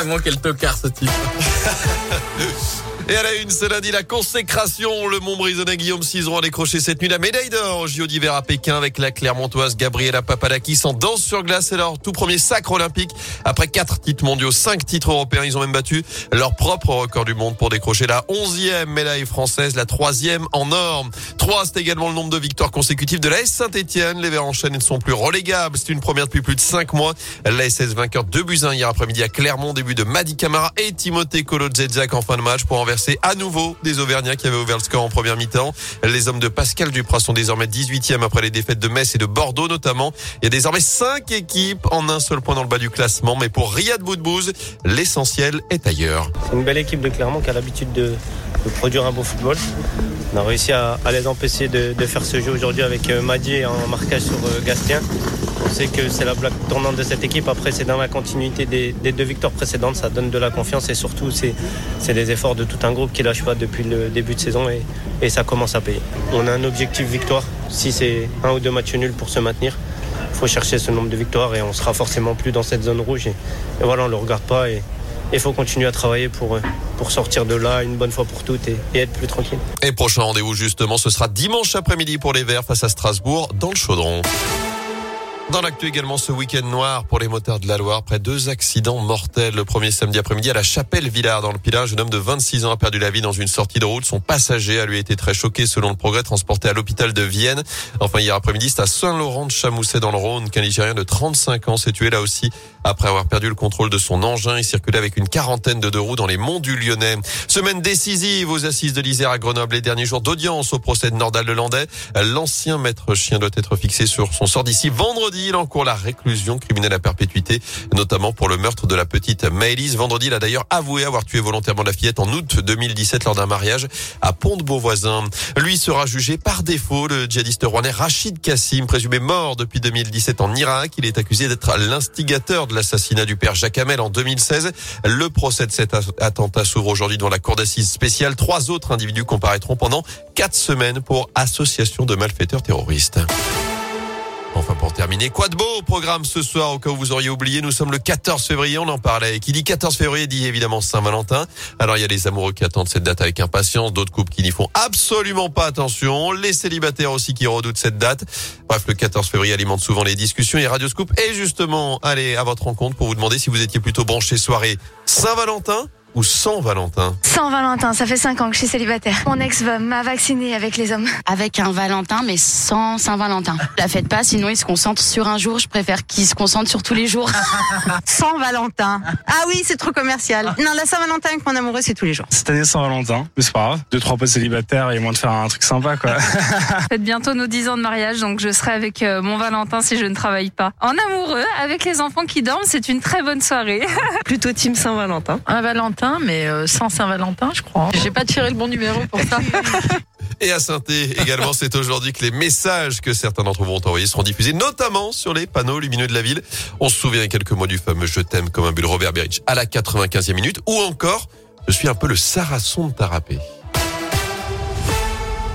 Vraiment quel tocard ce type. Et à la une, ce lundi, la consécration. Le Montbrisonnais Guillaume Cizeron a décroché cette nuit la médaille d'or au JO d'hiver à Pékin avec la Clermontoise Gabriela Papadakis en danse sur glace. C'est leur tout premier sacre olympique. Après quatre titres mondiaux, cinq titres européens, ils ont même battu leur propre record du monde pour décrocher la onzième médaille française, la troisième en or. Trois, c'est également le nombre de victoires consécutives de la S Saint-Etienne. Les Verts enchaînent et ne sont plus relégables. C'est une première depuis plus de cinq mois. La SS vainqueur de buts hier après-midi à Clermont, début de Madi Camara et Timothée Kolodzedzak en fin de match pour enverser c'est à nouveau des Auvergnats qui avaient ouvert le score en première mi-temps. Les hommes de Pascal Duprat sont désormais 18e après les défaites de Metz et de Bordeaux notamment. Il y a désormais 5 équipes en un seul point dans le bas du classement. Mais pour Riyad Boudbouz, l'essentiel est ailleurs. C'est une belle équipe de Clermont qui a l'habitude de, produire un beau football. On a réussi à, les empêcher de, faire ce jeu aujourd'hui avec euh, Madier en marquage sur euh, Gastien. On sait que c'est la blague tournante de cette équipe. Après, c'est dans la continuité des, deux victoires précédentes. Ça donne de la confiance et surtout, c'est des efforts de tout un groupe qui lâche pas depuis le début de saison et, ça commence à payer. On a un objectif victoire. Si c'est un ou deux matchs nuls pour se maintenir, il faut chercher ce nombre de victoires et on sera forcément plus dans cette zone rouge. Et, voilà, on ne le regarde pas et il faut continuer à travailler pour, sortir de là une bonne fois pour toutes et être plus tranquille. Et prochain rendez-vous justement, ce sera dimanche après-midi pour les Verts face à Strasbourg dans le Chaudron. Dans l'actu également ce week-end noir pour les moteurs de la Loire, près deux accidents mortels. Le premier samedi après-midi à la Chapelle Villard dans le Pilat, un jeune homme de 26 ans a perdu la vie dans une sortie de route. Son passager a lui été très choqué selon le progrès, transporté à l'hôpital de Vienne. Enfin hier après-midi, c'est à Saint-Laurent de Chamousset dans le Rhône qu'un Nigérien de 35 ans s'est tué là aussi après avoir perdu le contrôle de son engin. Il circulait avec une quarantaine de deux roues dans les monts du Lyonnais. Semaine décisive aux assises de l'Isère à Grenoble. Les derniers jours d'audience au procès de Nordal de Landais. L'ancien maître chien doit être fixé sur son sort d'ici vendredi. Il encourt la réclusion criminelle à perpétuité, notamment pour le meurtre de la petite Maëlys. Vendredi, il a d'ailleurs avoué avoir tué volontairement la fillette en août 2017 lors d'un mariage à Pont-de-Beauvoisin. Lui sera jugé par défaut. Le djihadiste rouennais Rachid Kassim, présumé mort depuis 2017 en Irak. Il est accusé d'être l'instigateur de l'assassinat du père Jacques Hamel en 2016. Le procès de cet attentat s'ouvre aujourd'hui dans la cour d'assises spéciale. Trois autres individus comparaîtront pendant quatre semaines pour association de malfaiteurs terroristes. Enfin, pour terminer, quoi de beau au programme ce soir, au cas où vous auriez oublié, nous sommes le 14 février, on en parlait. Qui dit 14 février dit évidemment Saint-Valentin. Alors, il y a les amoureux qui attendent cette date avec impatience, d'autres couples qui n'y font absolument pas attention, les célibataires aussi qui redoutent cette date. Bref, le 14 février alimente souvent les discussions et Radio Scoop est justement allez à votre rencontre pour vous demander si vous étiez plutôt branché soirée Saint-Valentin ou sans Valentin Sans Valentin, ça fait 5 ans que je suis célibataire. Mon ex m'a vacciné avec les hommes. Avec un Valentin, mais sans Saint-Valentin. La faites pas, sinon il se concentre sur un jour. Je préfère qu'il se concentre sur tous les jours. sans Valentin. Ah oui, c'est trop commercial. Non, la Saint-Valentin avec mon amoureux, c'est tous les jours. Cette année, sans Valentin, mais c'est pas grave. Deux, trois potes célibataires et moins de faire un truc sympa, quoi. Faites bientôt nos 10 ans de mariage, donc je serai avec euh, mon Valentin si je ne travaille pas. En amoureux, avec les enfants qui dorment, c'est une très bonne soirée. Plutôt team Saint-Valentin. Un Valentin mais euh, sans Saint-Valentin, je crois. J'ai pas tiré le bon numéro pour ça. Et à saint également, c'est aujourd'hui que les messages que certains d'entre vous vont envoyer seront diffusés, notamment sur les panneaux lumineux de la ville. On se souvient quelques mots du fameux Je t'aime comme un bulle Robert Berridge à la 95e minute, ou encore Je suis un peu le sarasson de Tarapé.